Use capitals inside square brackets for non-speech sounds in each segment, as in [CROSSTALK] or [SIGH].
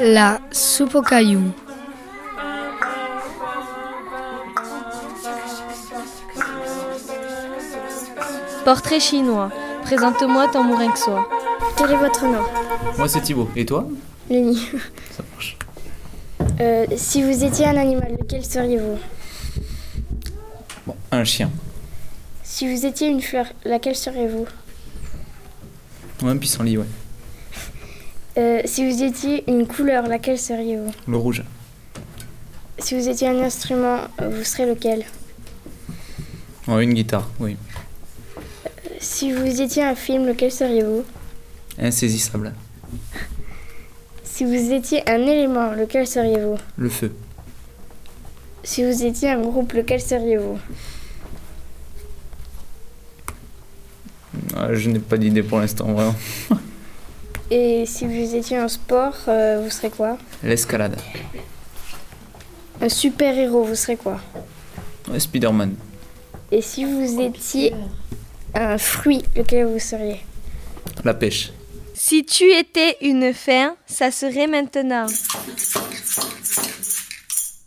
La soupe aux cailloux. Portrait chinois. Présente-moi ton mourin que soit. Quel est votre nom? Moi c'est Thibaut. Et toi? Lenny. Ça marche. Euh, si vous étiez un animal, lequel seriez-vous? Bon, un chien. Si vous étiez une fleur, laquelle seriez-vous Ou un pissenlit, ouais. Euh, Si vous étiez une couleur, laquelle seriez-vous Le rouge. Si vous étiez un instrument, vous serez lequel Ouais, une guitare, oui. Si vous étiez un film, lequel seriez-vous Insaisissable. Si vous étiez un élément, lequel seriez-vous Le feu. Si vous étiez un groupe, lequel seriez-vous Je n'ai pas d'idée pour l'instant, vraiment. [LAUGHS] Et si vous étiez un sport, euh, vous serez quoi? L'escalade. Un super-héros, vous serez quoi? Ouais, Spider-Man. Et si vous étiez un fruit, lequel vous seriez? La pêche. Si tu étais une fin, ça serait maintenant.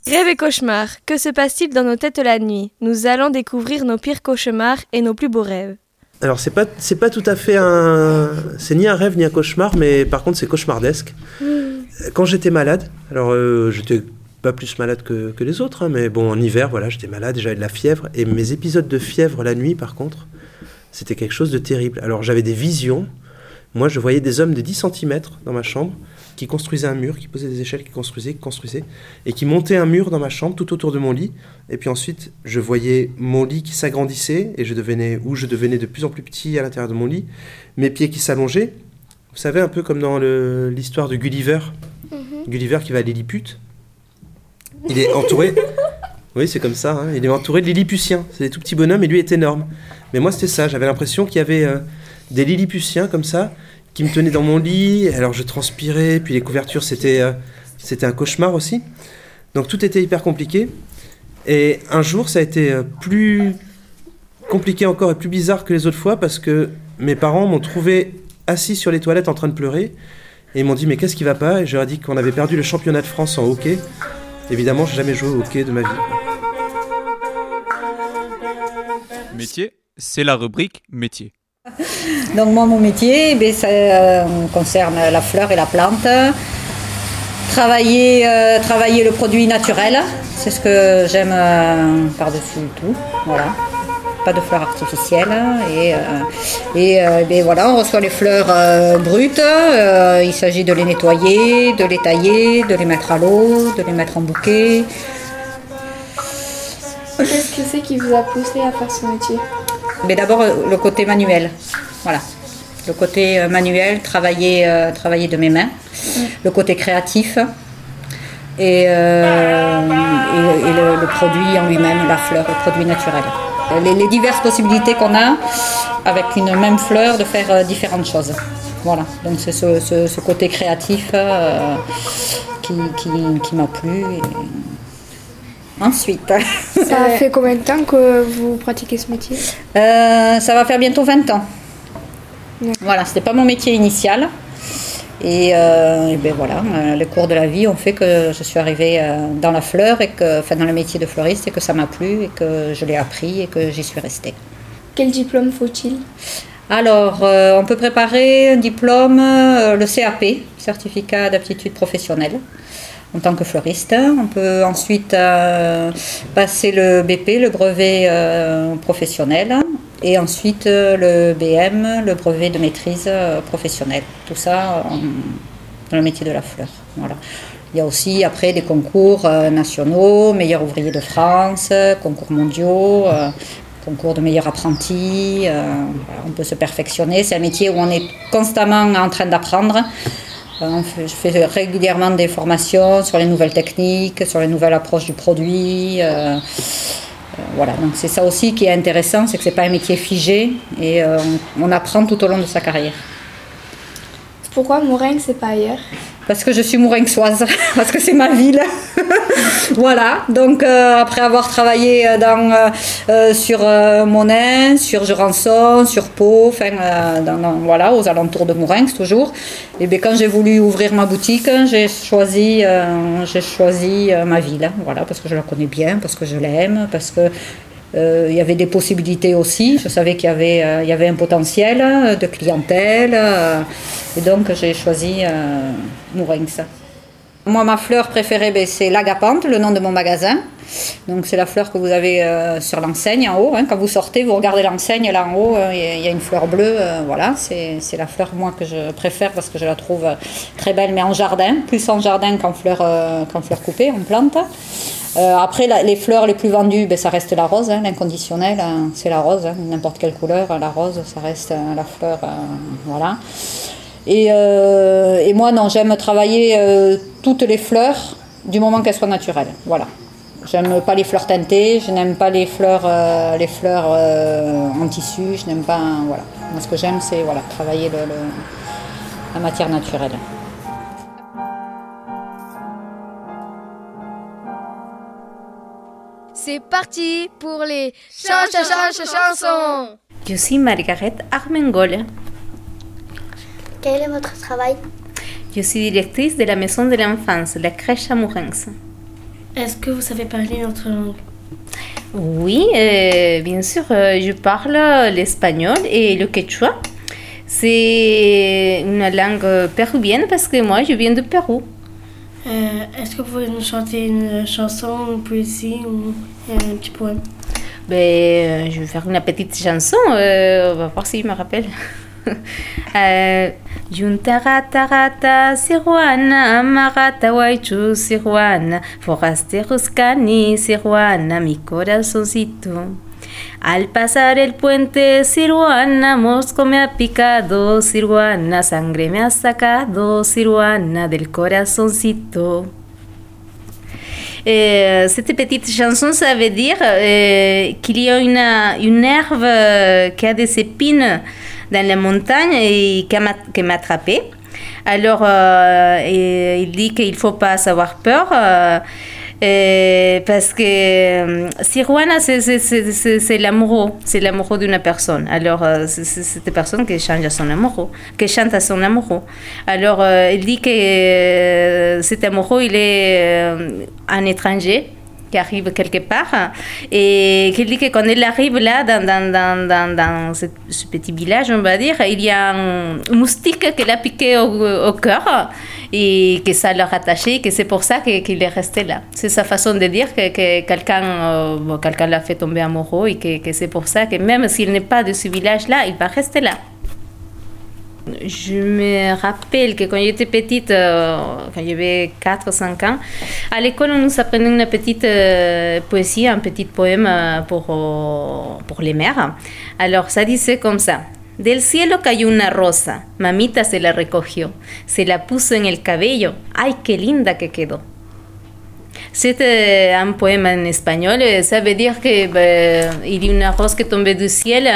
Rêve et cauchemar, que se passe-t-il dans nos têtes la nuit? Nous allons découvrir nos pires cauchemars et nos plus beaux rêves. Alors c'est pas c'est pas tout à fait un c'est ni un rêve ni un cauchemar mais par contre c'est cauchemardesque. Quand j'étais malade, alors euh, j'étais pas plus malade que, que les autres hein, mais bon en hiver voilà j'étais malade j'avais de la fièvre et mes épisodes de fièvre la nuit par contre c'était quelque chose de terrible. Alors j'avais des visions. Moi je voyais des hommes de 10 cm dans ma chambre qui construisaient un mur, qui posaient des échelles, qui construisaient, qui construisaient et qui montaient un mur dans ma chambre tout autour de mon lit et puis ensuite, je voyais mon lit qui s'agrandissait et je devenais, ou je devenais de plus en plus petit à l'intérieur de mon lit, mes pieds qui s'allongeaient. Vous savez, un peu comme dans l'histoire de Gulliver. Gulliver qui va à Lilliput. Il est entouré. Oui, c'est comme ça. hein, Il est entouré de Lilliputiens. C'est des tout petits bonhommes et lui est énorme. Mais moi, c'était ça. J'avais l'impression qu'il y avait euh, des Lilliputiens comme ça qui me tenaient dans mon lit. Alors je transpirais, puis les couvertures, c'était euh, c'était un cauchemar aussi. Donc tout était hyper compliqué. Et un jour, ça a été euh, plus compliqué encore et plus bizarre que les autres fois parce que mes parents m'ont trouvé assis sur les toilettes en train de pleurer et ils m'ont dit mais qu'est-ce qui va pas? Et je leur ai dit qu'on avait perdu le championnat de France en hockey. Évidemment, j'ai jamais joué au hockey de ma vie. Métier, c'est la rubrique métier. [LAUGHS] Donc moi, mon métier, ben, ça euh, concerne la fleur et la plante. Travailler, euh, travailler le produit naturel, c'est ce que j'aime euh, par-dessus tout. Voilà. Pas de fleurs artificielles. Et, euh, ben, voilà, on reçoit les fleurs brutes. Il s'agit de les nettoyer, de les tailler, de les mettre à l'eau, de les mettre en bouquet. Qu'est-ce que c'est qui vous a poussé à faire ce métier? Mais d'abord euh, le côté manuel, voilà. Le côté euh, manuel, travailler, euh, travailler de mes mains. Le côté créatif et, le, produit en lui-même, la fleur, le produit naturel. Les, diverses possibilités qu'on a avec une même fleur de faire différentes choses. Voilà, donc c'est ce, côté créatif qui, m'a plu. Ensuite. Ça [LAUGHS] fait combien de temps que vous pratiquez ce métier Euh, ça va faire bientôt 20 ans. Voilà, c'était pas mon métier initial. Et, euh, et ben voilà, euh, les cours de la vie ont fait que je suis arrivée euh, dans la fleur et que, enfin dans le métier de fleuriste et que ça m'a plu et que je l'ai appris et que j'y suis restée. Quel diplôme faut-il Alors, euh, on peut préparer un diplôme, euh, le CAP, certificat d'aptitude professionnelle, en tant que fleuriste. On peut ensuite euh, passer le BP, le brevet euh, professionnel, et ensuite euh, le BM, le brevet de maîtrise professionnelle. Tout ça dans le métier de la fleur. Voilà. Il y a aussi après des concours nationaux, meilleur ouvrier de France, concours mondiaux, concours de meilleur apprenti. on peut se perfectionner. C'est un métier où on est constamment en train d'apprendre. Fait- je fais régulièrement des formations sur les nouvelles techniques, sur les nouvelles approches du produit. euh, euh, voilà, donc c'est ça aussi qui est intéressant, c'est que c'est pas un métier figé et euh, on, apprend tout au long de sa carrière. Pourquoi Moringue, c'est pas ailleurs? Parce que je suis mourinxoise, [LAUGHS] parce que c'est ma ville. [LAUGHS] voilà, donc euh, après avoir travaillé euh, euh, sur euh, Monin, sur Jurançon, sur Pau, enfin dans- voilà, aux alentours de Mourinx toujours, et bien quand j'ai voulu ouvrir ma boutique, j'ai choisi, j'ai choisi ma ville, voilà, parce que je la connais bien, parce que je l'aime, parce que euh, il y avait des possibilités aussi. Je savais qu'il y avait, euh, un potentiel de clientèle. euh, et donc, j'ai choisi Mourinx. Moi, ma fleur préférée, ben, c'est l'agapante, le nom de mon magasin. Donc, c'est la fleur que vous avez euh, sur l'enseigne en haut. hein. Quand vous sortez, vous regardez l'enseigne là en haut, euh, il y a- une fleur bleue. euh, voilà, c'est la fleur moi que je préfère parce que je la trouve très belle, mais en jardin, plus en jardin qu'en fleur, qu'en fleur coupée, en plante. Après, les fleurs les plus vendues, ben, ça reste la rose, hein, l'inconditionnel, hein, c'est la rose, n'importe quelle couleur, la rose, ça reste la fleur, voilà. Et, euh, et moi, non, j'aime travailler euh, toutes les fleurs du moment qu'elles soient naturelles, voilà. J'aime pas les fleurs teintées, je n'aime pas les fleurs, euh, les fleurs euh, en tissu, je n'aime pas, voilà. Moi, ce que j'aime, c'est voilà, travailler le- le- la matière naturelle. C'est parti pour les chan chan chan chansons. Je suis Margaret Armengol. Quel est votre travail? Je suis directrice de la maison de l'enfance, la crèche à Mourenx. Est-ce que vous savez parler notre langue? Oui, euh, bien sûr, euh, je parle l'espagnol et le quechua. C'est une langue péruvienne parce que moi, je viens du Pérou. Euh, Est-ce que vous pouvez nous chanter une chanson, une poésie ou un petit poème? Ben, euh, je vais faire une petite chanson, euh, on va voir s'il me rappelle. [LAUGHS] Junta rata rata siruana, marata waichu siruana, forasteros cani siruana, mi corazoncito. Al pasar el puente, Siruana, mosco me ha picado, Siruana, sangre me ha sacado, Siruana, del corazoncito. Euh, cette petite chanson, ça veut dire euh, qu'il y a une, une herbe euh, a des épines dans la montagne et qui m'a attrapé. Alors, euh, et il dit qu'il ne faut pas avoir peur. euh, euh, parce que euh, Siruana, c'est- l'amoureux, c'est l'amoureux d'une personne. Alors, euh, c'est cette personne qui change à son amoureux, qui chante à son amoureux. Alors, euh, il dit que euh, cet amoureux, il est euh, un étranger qui arrive quelque part et qu'il dit que quand il arrive là dans, dans, dans, dans, dans ce, petit village, on va dire, il y a un moustique qui l'a piqué au, cœur et que ça l'a rattaché, que c'est pour ça qu'il est resté là. C'est sa façon de dire que, que quelqu'un euh, quelqu'un l'a fait tomber amoureux et que, que c'est pour ça que même s'il n'est pas de ce village-là, il va rester là. Je me rappelle que quand j'étais petite, euh, quand j'avais 4 ou 5 ans, à l'école, on nous apprenait une petite euh, poésie, un petit poème euh, pour, pour les mères. Alors, ça disait comme ça. Del cielo cayó una rosa, mamita se la recogió, se la puso en el cabello, ay, qué linda que quedó. C'est euh, un poème en espagnol. Ça veut dire que ben, il y a une rose qui tombait du ciel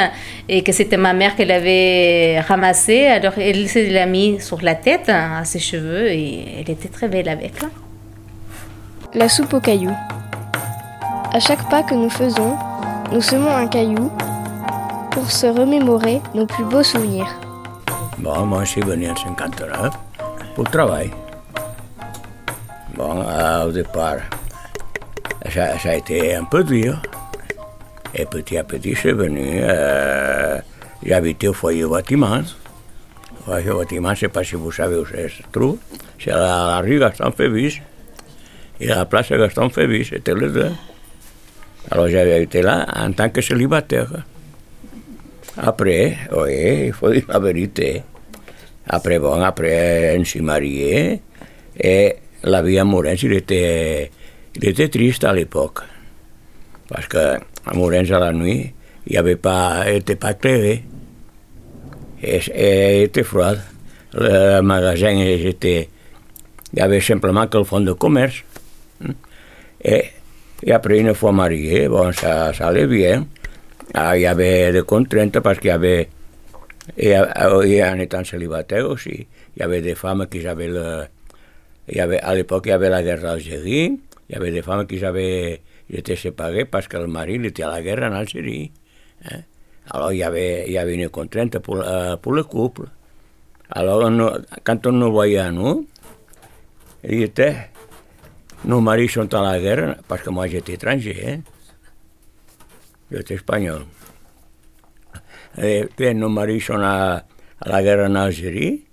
et que c'était ma mère qui l'avait ramassée. Alors elle se l'a mis sur la tête à ses cheveux et elle était très belle avec. La soupe aux cailloux. À chaque pas que nous faisons, nous semons un caillou pour se remémorer nos plus beaux souvenirs. Bon, moi, je suis venu en 59 pour le travail. Bon, euh, au départ, ça, a été un peu dur. Et petit à petit, suis venu. Euh, J'habitais au foyer Bâtiment. Le foyer Bâtiment, je ne sais pas si vous savez où ça se trouve. C'est la rue Gaston Févis. Et la place Gaston Févis, c'était les deux. Alors j'avais été là en tant que célibataire. Après, oui, il faut dire la vérité. Après, bon, après, on s'est marié. Et la vie à Mourens, il était, il était triste à l'époque. Parce que à Mourens, à la nuit, il n'y avait pas, il n'était pas éclairé. Et, et il était froid. Le magasin, il était, il y avait simplement que le fond de commerce. Et, et après, une fois marié, bon, ça, ça allait bien. Ah, il y avait des contraintes parce qu'il y avait, et, et en étant célibataire aussi, il y avait des femmes qui avaient le, Il y avait, à l'époque, il y avait la guerre d'Algérie. Il y avait des femmes qui avaient, étaient séparées parce que le mari il était à la guerre en Algérie. hein. Alors, il y, avait, il y avait une contrainte pour, euh, pour le couple. Alors, on- quand on nous voyait à nous, il était, nos maris sont à la guerre, parce que moi j'étais étranger, hein. j'étais espagnol. Et puis, nos maris sont à, à la guerre en Algérie,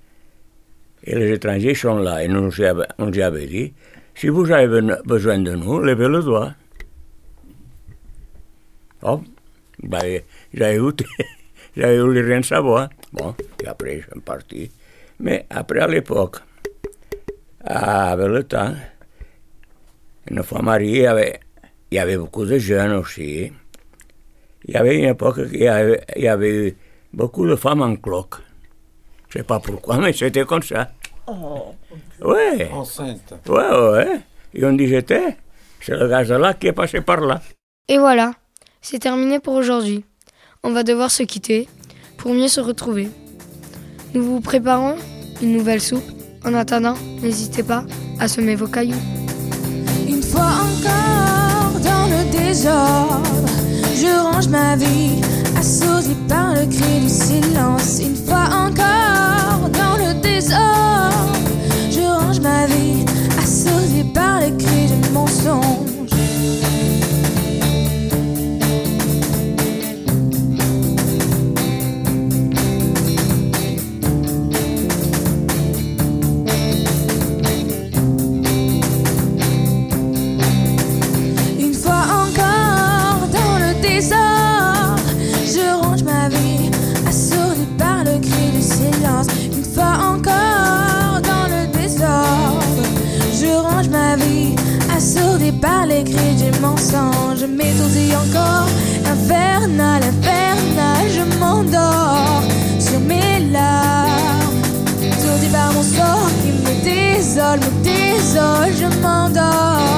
et les étrangers sont là. Et nous on nous avait dit, si vous avez besoin de nous, levez le doigt. Oh, ben, j'avais eu, eu rien savoir. Bon, et après, je suis parti. Mais après, à l'époque, avec le temps, une fois marié, il y avait, il y avait beaucoup de jeunes aussi. Il y avait une époque où il y avait, beaucoup de femmes en cloque. Je ne sais pas pourquoi, mais c'était comme ça. Ouais. Enceinte. Ouais, ouais. Et on dit j'étais. C'est le gaz-là qui est passé par là. Et voilà, c'est terminé pour aujourd'hui. On va devoir se quitter pour mieux se retrouver. Nous vous préparons une nouvelle soupe. En attendant, n'hésitez pas à semer vos cailloux. Une fois encore dans le désordre, je range ma vie, assourdie par le cri du silence. Une fois encore dans le désordre, assourdie par les cris du mensonge. Je m'étourdis encore, infernal, infernal, je m'endors sur mes larmes. Étourdi par mon sort qui me désole, me désole, je m'endors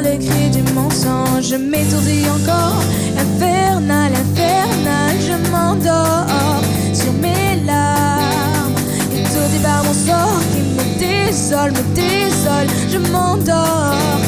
le cri du mensonge. Je m'étourdis encore, infernal, infernal, je m'endors sur mes larmes. Étourdi par mon sort qui me désole, me désole, je m'endors